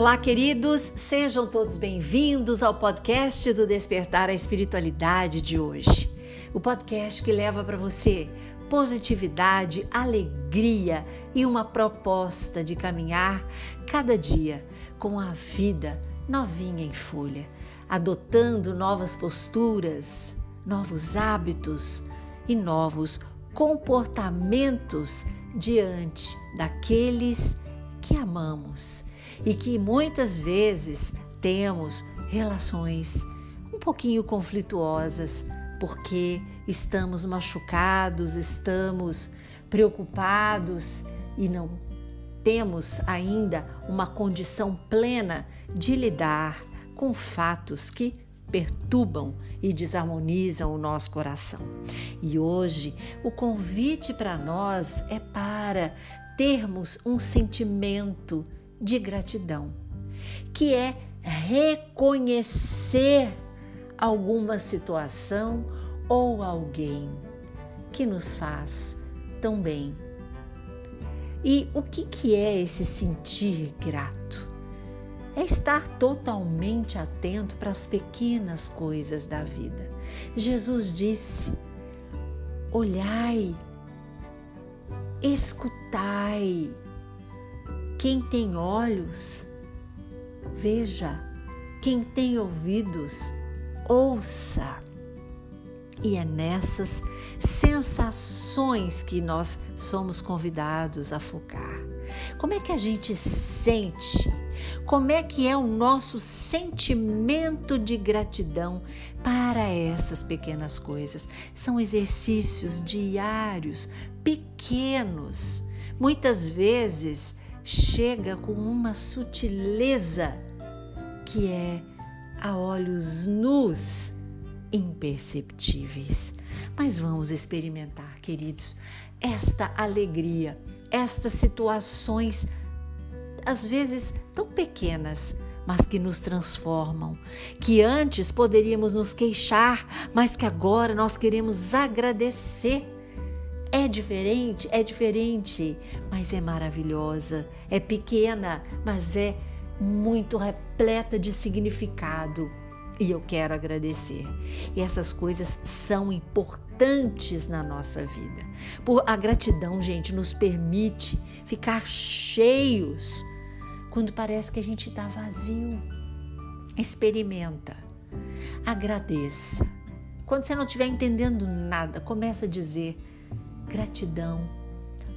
Olá, queridos, sejam todos bem-vindos ao podcast do Despertar a Espiritualidade de hoje. O podcast que leva para você positividade, alegria e uma proposta de caminhar cada dia com a vida novinha em folha, adotando novas posturas, novos hábitos e novos comportamentos diante daqueles que amamos e que muitas vezes temos relações um pouquinho conflituosas porque estamos machucados, estamos preocupados e não temos ainda uma condição plena de lidar com fatos que perturbam e desarmonizam o nosso coração. E hoje o convite para nós é para termos um sentimento de gratidão, que é reconhecer alguma situação ou alguém que nos faz tão bem. E o que, que é esse sentir grato? É estar totalmente atento para as pequenas coisas da vida. Jesus disse: olhai, escutai, quem tem olhos, veja. Quem tem ouvidos, ouça. E é nessas sensações que nós somos convidados a focar. Como é que a gente sente? Como é que é o nosso sentimento de gratidão para essas pequenas coisas? São exercícios diários, pequenos. Muitas vezes chega com uma sutileza que é a olhos nus imperceptíveis. Mas vamos experimentar, queridos, esta alegria, estas situações às vezes tão pequenas, mas que nos transformam, que antes poderíamos nos queixar, mas que agora nós queremos agradecer é diferente, é diferente, mas é maravilhosa. É pequena, mas é muito repleta de significado. E eu quero agradecer. E essas coisas são importantes na nossa vida. Por a gratidão, gente, nos permite ficar cheios quando parece que a gente está vazio. Experimenta. Agradeça. Quando você não estiver entendendo nada, começa a dizer: gratidão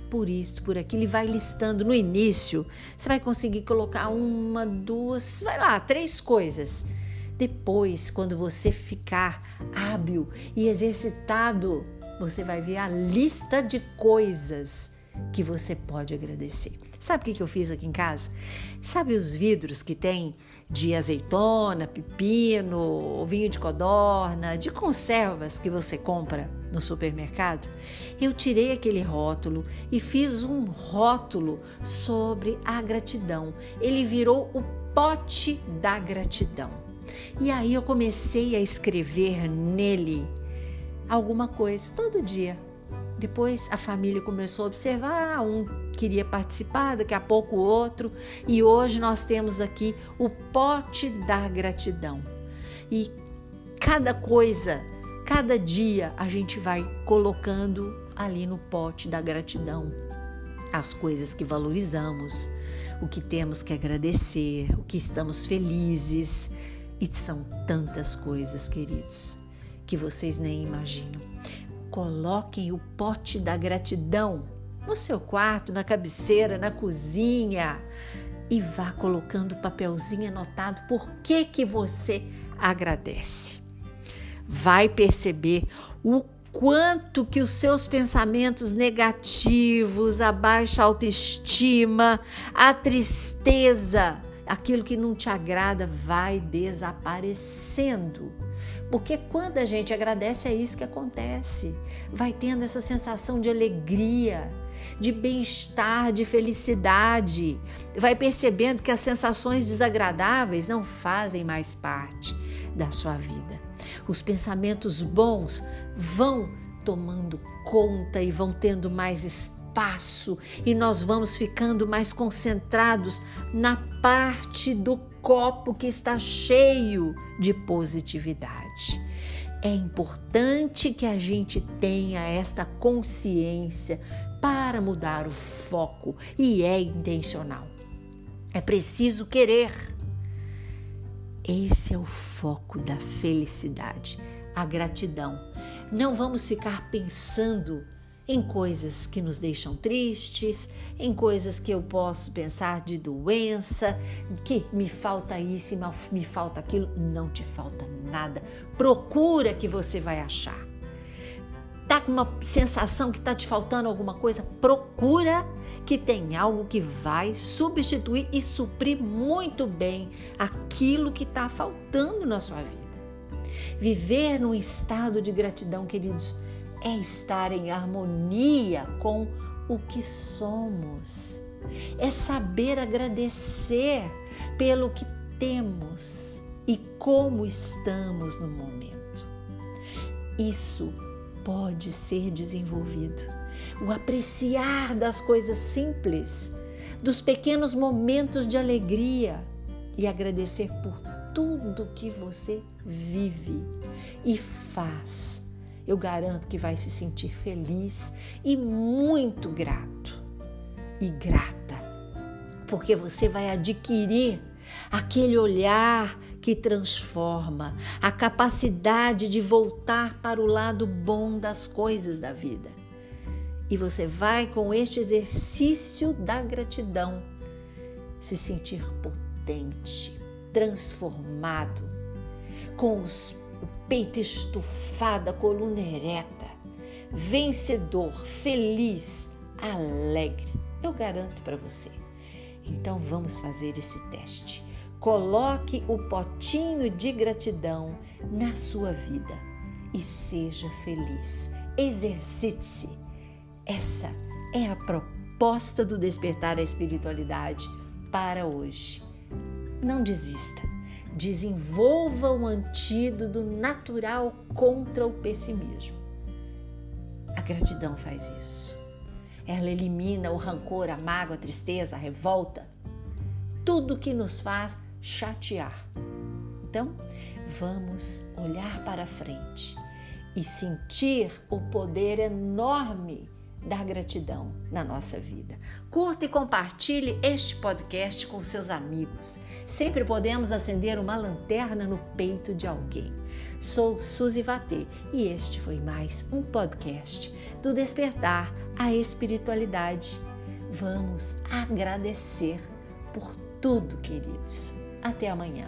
por isso, por aquilo, e vai listando no início. Você vai conseguir colocar uma, duas, vai lá, três coisas. Depois, quando você ficar hábil e exercitado, você vai ver a lista de coisas que você pode agradecer. Sabe o que eu fiz aqui em casa? Sabe os vidros que tem de azeitona, pepino, vinho de codorna, de conservas que você compra no supermercado? Eu tirei aquele rótulo e fiz um rótulo sobre a gratidão. Ele virou o pote da gratidão. E aí eu comecei a escrever nele alguma coisa todo dia depois a família começou a observar, ah, um queria participar, daqui a pouco outro, e hoje nós temos aqui o pote da gratidão. E cada coisa, cada dia a gente vai colocando ali no pote da gratidão as coisas que valorizamos, o que temos que agradecer, o que estamos felizes. E são tantas coisas, queridos, que vocês nem imaginam. Coloquem o pote da gratidão no seu quarto, na cabeceira, na cozinha e vá colocando o papelzinho anotado por que que você agradece. Vai perceber o quanto que os seus pensamentos negativos, a baixa autoestima, a tristeza, aquilo que não te agrada vai desaparecendo. Porque quando a gente agradece, é isso que acontece. Vai tendo essa sensação de alegria, de bem-estar, de felicidade. Vai percebendo que as sensações desagradáveis não fazem mais parte da sua vida. Os pensamentos bons vão tomando conta e vão tendo mais espaço e nós vamos ficando mais concentrados na parte do copo que está cheio de positividade. É importante que a gente tenha esta consciência para mudar o foco e é intencional. É preciso querer. Esse é o foco da felicidade, a gratidão. Não vamos ficar pensando em coisas que nos deixam tristes, em coisas que eu posso pensar de doença, que me falta isso, me falta aquilo. Não te falta nada. Procura que você vai achar. Tá com uma sensação que tá te faltando alguma coisa? Procura que tem algo que vai substituir e suprir muito bem aquilo que está faltando na sua vida. Viver num estado de gratidão, queridos, é estar em harmonia com o que somos. É saber agradecer pelo que temos e como estamos no momento. Isso pode ser desenvolvido. O apreciar das coisas simples, dos pequenos momentos de alegria e agradecer por tudo que você vive e faz eu garanto que vai se sentir feliz e muito grato e grata, porque você vai adquirir aquele olhar que transforma, a capacidade de voltar para o lado bom das coisas da vida. E você vai, com este exercício da gratidão, se sentir potente, transformado, com os peito estufado, a coluna ereta, vencedor, feliz, alegre. Eu garanto para você. Então vamos fazer esse teste. Coloque o potinho de gratidão na sua vida e seja feliz. Exercite-se. Essa é a proposta do despertar a espiritualidade para hoje. Não desista desenvolva um antídoto natural contra o pessimismo. A gratidão faz isso. Ela elimina o rancor, a mágoa, a tristeza, a revolta, tudo que nos faz chatear. Então, vamos olhar para frente e sentir o poder enorme da gratidão na nossa vida. Curta e compartilhe este podcast com seus amigos. Sempre podemos acender uma lanterna no peito de alguém. Sou Suzy Vatê e este foi mais um podcast do Despertar a Espiritualidade. Vamos agradecer por tudo, queridos. Até amanhã.